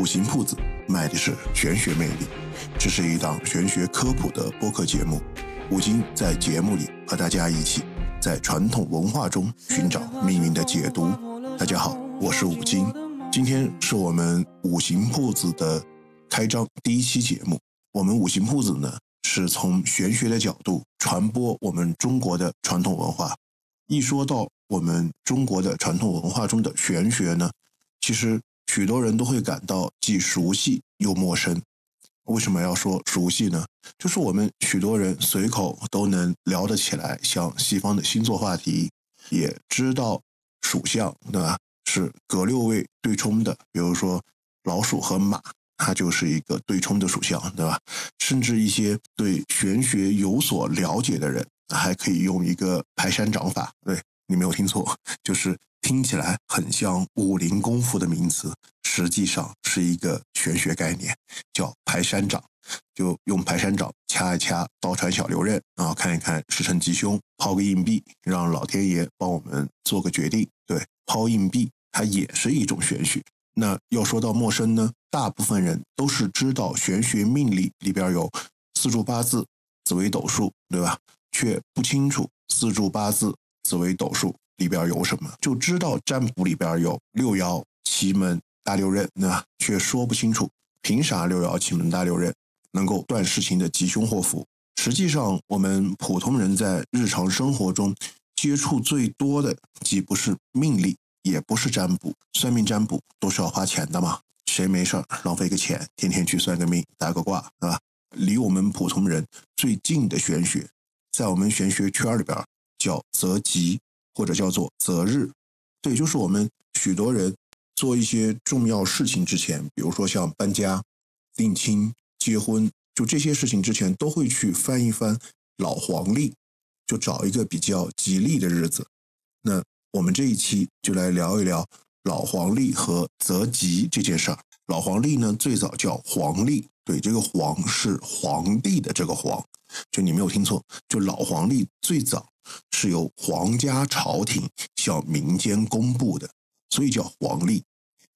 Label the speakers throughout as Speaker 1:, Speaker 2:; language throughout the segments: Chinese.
Speaker 1: 五行铺子卖的是玄学魅力，这是一档玄学科普的播客节目。五金在节目里和大家一起在传统文化中寻找命运的解读。大家好，我是五金，今天是我们五行铺子的开张第一期节目。我们五行铺子呢，是从玄学的角度传播我们中国的传统文化。一说到我们中国的传统文化中的玄学呢，其实。许多人都会感到既熟悉又陌生。为什么要说熟悉呢？就是我们许多人随口都能聊得起来，像西方的星座话题，也知道属相，对吧？是隔六位对冲的。比如说老鼠和马，它就是一个对冲的属相，对吧？甚至一些对玄学有所了解的人，还可以用一个排山掌法。对你没有听错，就是。听起来很像武林功夫的名词，实际上是一个玄学概念，叫排山掌。就用排山掌掐一掐刀船小流刃啊，看一看时辰吉凶，抛个硬币，让老天爷帮我们做个决定。对，抛硬币它也是一种玄学。那要说到陌生呢，大部分人都是知道玄学命理里边有四柱八字、紫微斗数，对吧？却不清楚四柱八字、紫微斗数。里边有什么？就知道占卜里边有六爻、奇门、大六壬，那却说不清楚凭啥六爻、奇门、大六壬能够断事情的吉凶祸福。实际上，我们普通人在日常生活中接触最多的，既不是命理，也不是占卜。算命占卜都是要花钱的嘛？谁没事儿浪费个钱，天天去算个命、打个卦，是吧？离我们普通人最近的玄学，在我们玄学圈里边叫择吉。或者叫做择日，对就是我们许多人做一些重要事情之前，比如说像搬家、定亲、结婚，就这些事情之前，都会去翻一翻老黄历，就找一个比较吉利的日子。那我们这一期就来聊一聊老黄历和择吉这件事儿。老黄历呢，最早叫黄历，对，这个黄是皇帝的这个黄，就你没有听错，就老黄历最早。是由皇家朝廷向民间公布的，所以叫皇历。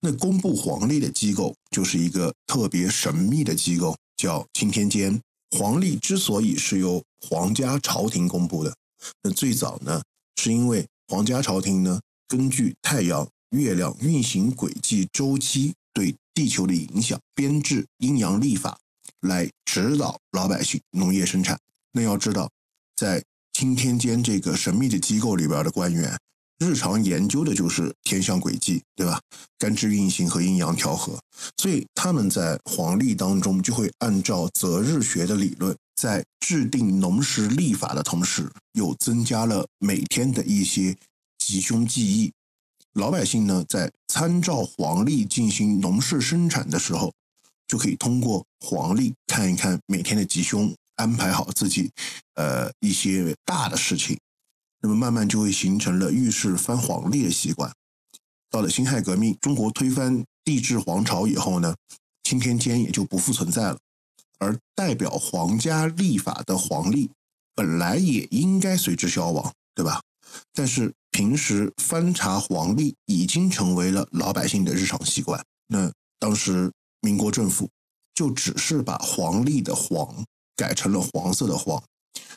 Speaker 1: 那公布皇历的机构就是一个特别神秘的机构，叫钦天监。皇历之所以是由皇家朝廷公布的，那最早呢，是因为皇家朝廷呢，根据太阳、月亮运行轨迹周期对地球的影响，编制阴阳历法，来指导老百姓农业生产。那要知道，在钦天监这个神秘的机构里边的官员，日常研究的就是天象轨迹，对吧？干支运行和阴阳调和，所以他们在黄历当中就会按照择日学的理论，在制定农时历法的同时，又增加了每天的一些吉凶记忆。老百姓呢，在参照黄历进行农事生产的时候，就可以通过黄历看一看每天的吉凶。安排好自己，呃，一些大的事情，那么慢慢就会形成了遇事翻黄历的习惯。到了辛亥革命，中国推翻帝制皇朝以后呢，钦天监也就不复存在了。而代表皇家立法的黄历，本来也应该随之消亡，对吧？但是平时翻查黄历已经成为了老百姓的日常习惯。那当时民国政府就只是把黄历的黄。改成了黄色的黄，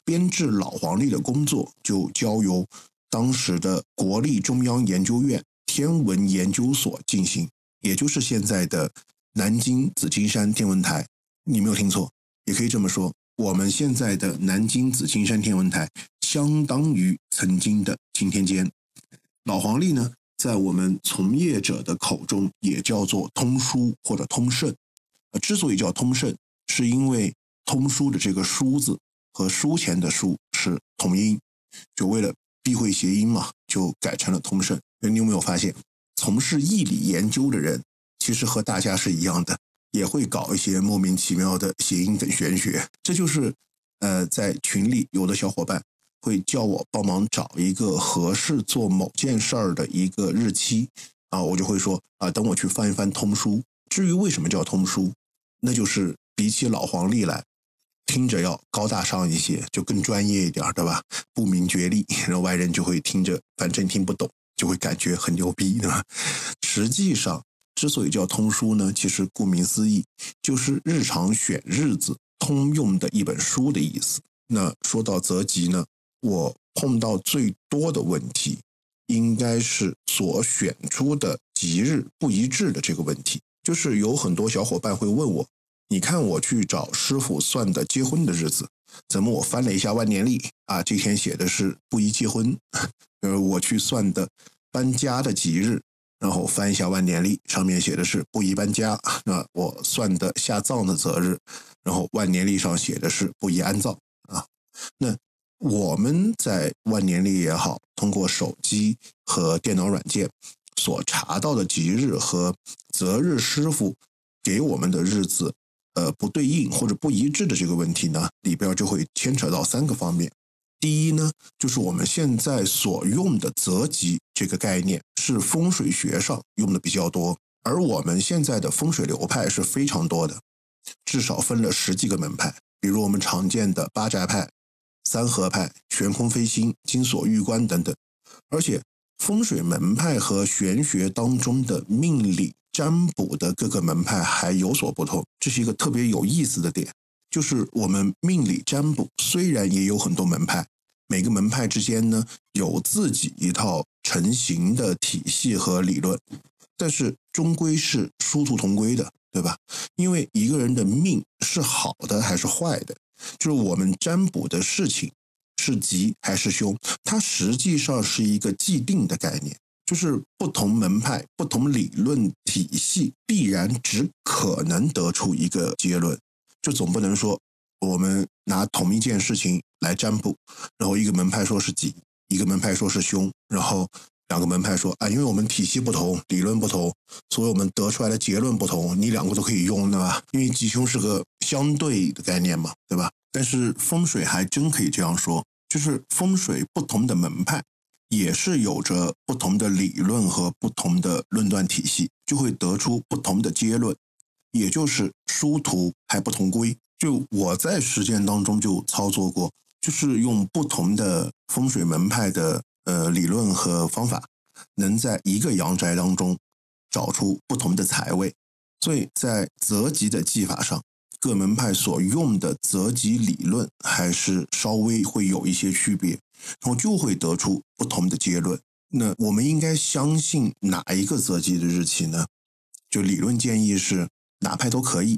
Speaker 1: 编制老黄历的工作就交由当时的国立中央研究院天文研究所进行，也就是现在的南京紫金山天文台。你没有听错，也可以这么说，我们现在的南京紫金山天文台相当于曾经的钦天监。老黄历呢，在我们从业者的口中也叫做通书或者通胜。之所以叫通胜，是因为。通书的这个“书”字和书前的“书”是同音，就为了避讳谐音嘛，就改成了通胜。你有没有发现，从事义理研究的人，其实和大家是一样的，也会搞一些莫名其妙的谐音梗玄学。这就是，呃，在群里有的小伙伴会叫我帮忙找一个合适做某件事儿的一个日期啊，我就会说啊，等我去翻一翻通书。至于为什么叫通书，那就是比起老黄历来。听着要高大上一些，就更专业一点，对吧？不明觉厉，然后外人就会听着，反正听不懂，就会感觉很牛逼，对吧？实际上之所以叫通书呢，其实顾名思义，就是日常选日子通用的一本书的意思。那说到择吉呢，我碰到最多的问题，应该是所选出的吉日不一致的这个问题。就是有很多小伙伴会问我，你看我去找师傅算的结婚的日子，怎么我翻了一下万年历啊，这天写的是不宜结婚。呃，我去算的搬家的吉日。然后翻一下万年历，上面写的是不宜搬家。那我算的下葬的择日，然后万年历上写的是不宜安葬啊。那我们在万年历也好，通过手机和电脑软件所查到的吉日和择日师傅给我们的日子，呃，不对应或者不一致的这个问题呢，里边就会牵扯到三个方面。第一呢，就是我们现在所用的择吉这个概念是风水学上用的比较多，而我们现在的风水流派是非常多的，至少分了十几个门派，比如我们常见的八宅派、三合派、悬空飞星、金锁玉关等等。而且风水门派和玄学当中的命理占卜的各个门派还有所不同，这是一个特别有意思的点。就是我们命理占卜虽然也有很多门派，每个门派之间呢有自己一套成型的体系和理论，但是终归是殊途同归的，对吧？因为一个人的命是好的还是坏的，就是我们占卜的事情是吉还是凶，它实际上是一个既定的概念，就是不同门派、不同理论体系必然只可能得出一个结论。就总不能说我们拿同一件事情来占卜，然后一个门派说是吉，一个门派说是凶，然后两个门派说啊，因为我们体系不同，理论不同，所以我们得出来的结论不同，你两个都可以用，对吧？因为吉凶是个相对的概念嘛，对吧？但是风水还真可以这样说，就是风水不同的门派也是有着不同的理论和不同的论断体系，就会得出不同的结论。也就是殊途还不同归。就我在实践当中就操作过，就是用不同的风水门派的呃理论和方法，能在一个阳宅当中找出不同的财位。所以在择吉的技法上，各门派所用的择吉理论还是稍微会有一些区别，然后就会得出不同的结论。那我们应该相信哪一个择吉的日期呢？就理论建议是。哪派都可以，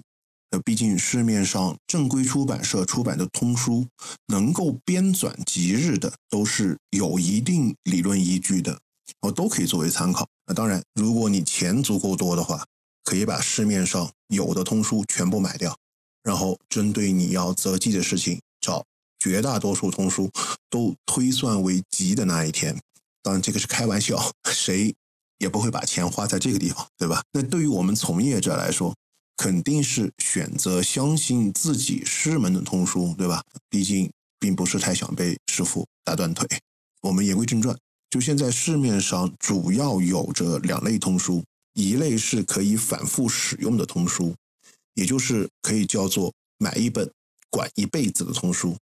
Speaker 1: 那，毕竟市面上正规出版社出版的通书，能够编纂吉日的，都是有一定理论依据的，然后都可以作为参考。那当然，如果你钱足够多的话，可以把市面上有的通书全部买掉，然后针对你要择吉的事情，找绝大多数通书都推算为吉的那一天。当然，这个是开玩笑，谁也不会把钱花在这个地方，对吧？那对于我们从业者来说，肯定是选择相信自己师门的通书，对吧？毕竟并不是太想被师傅打断腿。我们言归正传，就现在市面上主要有着两类通书，一类是可以反复使用的通书，也就是可以叫做买一本管一辈子的通书，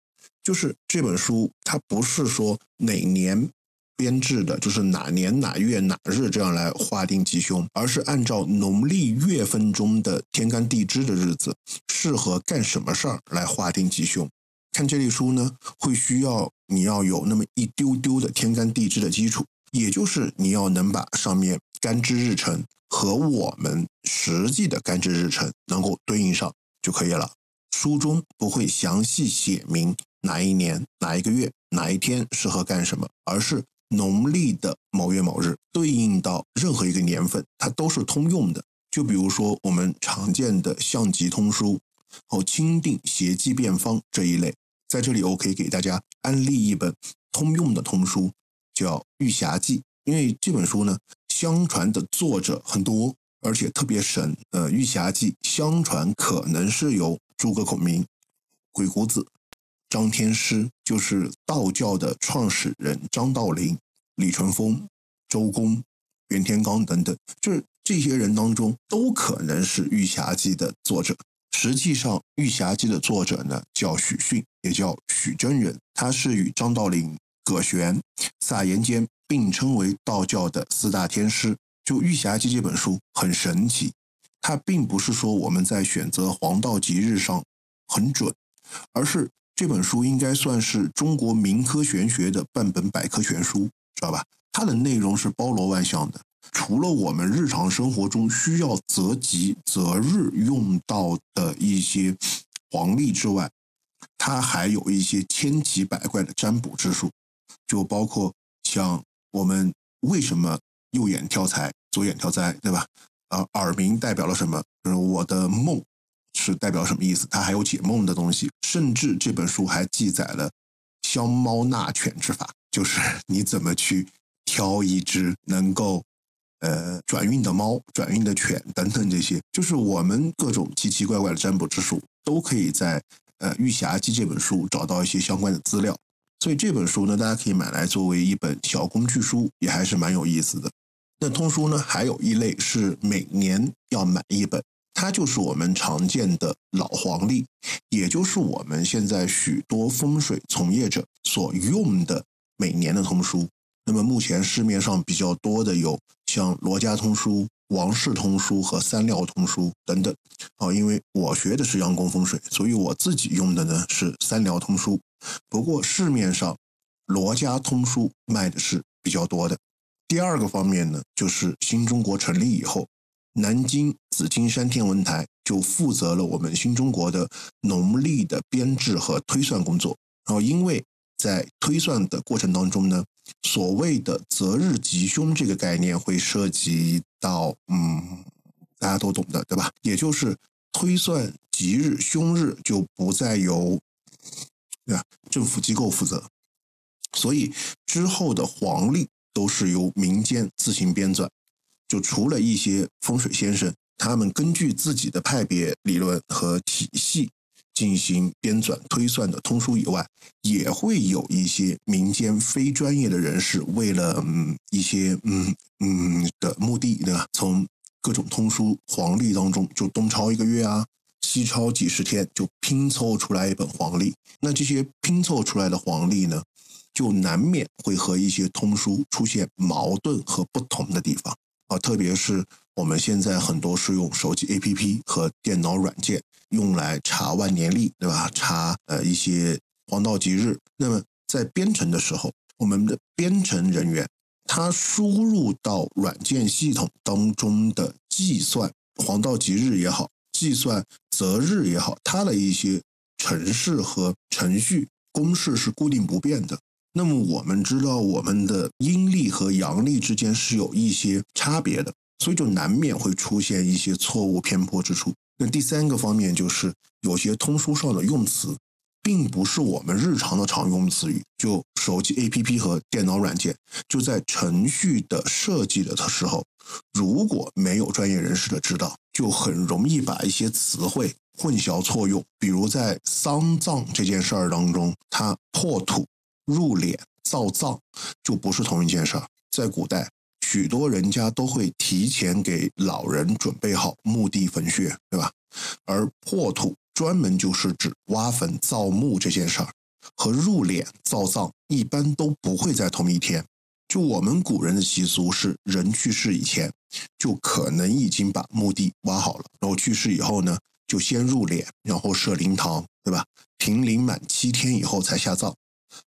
Speaker 1: 就是这本书它不是说哪年。编制的就是哪年哪月哪日这样来划定吉凶，而是按照农历月份中的天干地支的日子，适合干什么事儿来划定吉凶。看这类书呢，会需要你要有那么一丢丢的天干地支的基础，也就是你要能把上面干支日程和我们实际的干支日程能够对应上就可以了。书中不会详细写明哪一年哪一个月哪一天适合干什么，而是。农历的某月某日对应到任何一个年份，它都是通用的。就比如说我们常见的象吉通书，哦，钦定邪忌变方这一类，在这里我可以给大家安利一本通用的通书，叫《玉匣记》。因为这本书呢，相传的作者很多，而且特别神。呃，《玉匣记》相传可能是由诸葛孔明、鬼谷子。张天师就是道教的创始人，张道陵、李淳风、周公、袁天罡等等，就是这些人当中都可能是《玉匣记》的作者。实际上，《玉匣记》的作者呢叫许逊，也叫许真人，他是与张道陵、葛玄、撒盐间并称为道教的四大天师，就《玉匣记》这本书很神奇，它并不是说我们在选择黄道吉日上很准，而是这本书应该算是中国民科玄学的半本百科全书，知道吧？它的内容是包罗万象的，除了我们日常生活中需要择吉择日用到的一些黄历之外，它还有一些千奇百怪的占卜之术，就包括像我们为什么右眼跳财。左眼跳灾，对吧？啊，耳鸣代表了什么？就是我的梦是代表什么意思？它还有解梦的东西，甚至这本书还记载了消猫纳犬之法，就是 你怎么去挑一只能够呃转运的猫、转运的犬等等这些，就是我们各种奇奇怪怪的占卜之术，都可以在呃《玉匣记》这本书找到一些相关的资料。所以这本书呢，大家可以买来作为一本小工具书，也还是蛮有意思的。那通书呢，还有一类是每年要买一本，它就是我们常见的老黄历，也就是我们现在许多风水从业者所用的每年的通书。那么目前市面上比较多的有像罗家通书、王氏通书和三料通书等等。哦，因为我学的是阳宫风水，所以我自己用的呢是三料通书。不过市面上罗家通书卖的是比较多的。第二个方面呢，就是新中国成立以后，南京紫金山天文台就负责了我们新中国的农历的编制和推算工作。然后，因为在推算的过程当中呢，所谓的择日吉凶这个概念会涉及到，嗯，大家都懂的，对吧？也就是推算吉日凶日就不再由，对吧？政府机构负责，所以之后的黄历。都是由民间自行编纂，就除了一些风水先生，他们根据自己的派别理论和体系进行编纂推算的通书以外，也会有一些民间非专业的人士，为了嗯一些嗯嗯的目的，对吧？从各种通书黄历当中，就东抄一个月啊，西抄几十天，就拼凑出来一本黄历。那这些拼凑出来的黄历呢？就难免会和一些通书出现矛盾和不同的地方啊，特别是我们现在很多是用手机 APP 和电脑软件用来查万年历，对吧？查呃一些黄道吉日。那么在编程的时候，我们的编程人员他输入到软件系统当中的计算黄道吉日也好，计算择日也好，它的一些程式和程序公式是固定不变的。那么我们知道，我们的阴历和阳历之间是有一些差别的，所以就难免会出现一些错误偏颇之处。那第三个方面就是，有些通书上的用词，并不是我们日常的常用词语。就手机 APP 和电脑软件，就在程序的设计的时候，如果没有专业人士的指导，就很容易把一些词汇混淆错用。比如在丧葬这件事儿当中，它破土。入殓造葬就不是同一件事儿。在古代，许多人家都会提前给老人准备好墓地坟穴，对吧？而破土专门就是指挖坟造墓这件事儿，和入殓造葬一般都不会在同一天。就我们古人的习俗是，人去世以前，就可能已经把墓地挖好了，然后去世以后呢，就先入殓，然后设灵堂，对吧？停灵满七天以后才下葬。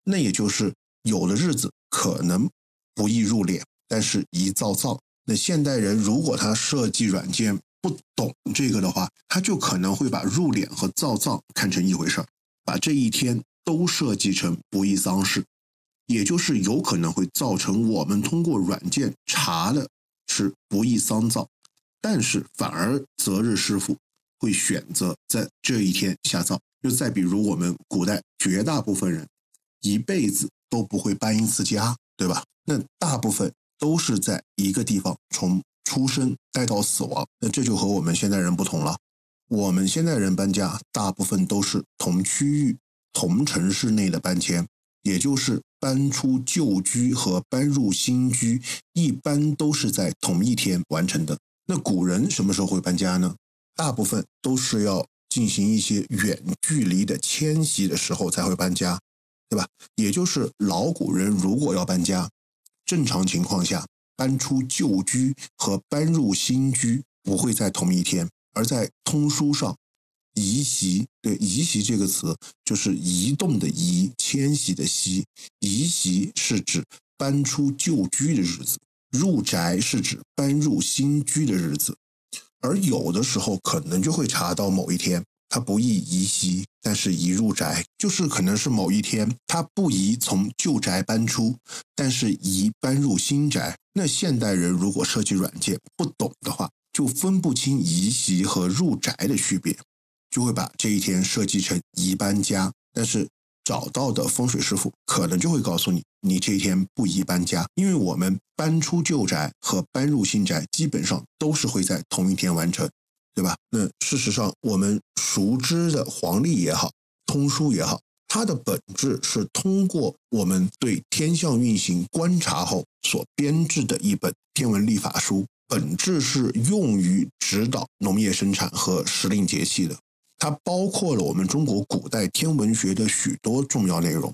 Speaker 1: 那也就是有的日子可能不易入殓，但是宜造葬。那现代人如果他设计软件不懂这个的话，他就可能会把入殓和造葬看成一回事儿，把这一天都设计成不易丧事，也就是有可能会造成我们通过软件查的是不易丧葬，但是反而择日师傅会选择在这一天下葬。就再比如我们古代绝大部分人。一辈子都不会搬一次家，对吧？那大部分都是在一个地方，从出生待到死亡。那这就和我们现代人不同了。我们现代人搬家，大部分都是同区域、同城市内的搬迁，也就是搬出旧居和搬入新居，一般都是在同一天完成的。那古人什么时候会搬家呢？大部分都是要进行一些远距离的迁徙的时候才会搬家。对吧？也就是老古人如果要搬家，正常情况下搬出旧居和搬入新居不会在同一天，而在通书上，移席对移席这个词就是移动的移，迁徙的徙，移席是指搬出旧居的日子，入宅是指搬入新居的日子，而有的时候可能就会查到某一天。他不宜移席，但是移入宅，就是可能是某一天他不宜从旧宅搬出，但是宜搬入新宅。那现代人如果设计软件不懂的话，就分不清移席和入宅的区别，就会把这一天设计成移搬家。但是找到的风水师傅可能就会告诉你，你这一天不宜搬家，因为我们搬出旧宅和搬入新宅基本上都是会在同一天完成。对吧？那事实上，我们熟知的黄历也好，通书也好，它的本质是通过我们对天象运行观察后所编制的一本天文历法书，本质是用于指导农业生产和时令节气的。它包括了我们中国古代天文学的许多重要内容，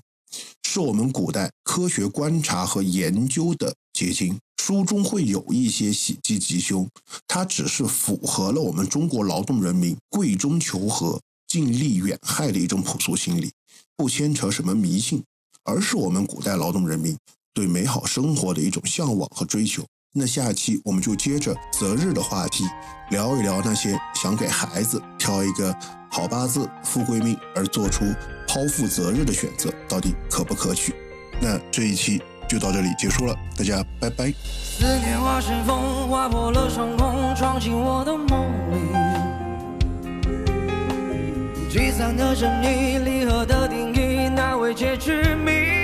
Speaker 1: 是我们古代科学观察和研究的结晶。书中会有一些喜忌吉凶，它只是符合了我们中国劳动人民贵中求和、尽力远害的一种朴素心理，不牵扯什么迷信，而是我们古代劳动人民对美好生活的一种向往和追求。那下期我们就接着择日的话题，聊一聊那些想给孩子挑一个好八字、富贵命而做出剖腹择日的选择，到底可不可取？那这一期。就到这里结束了，大家拜拜。思念化成风，划破了伤口，闯进我的梦里。聚散的真意，离合的定义，难为结局谜。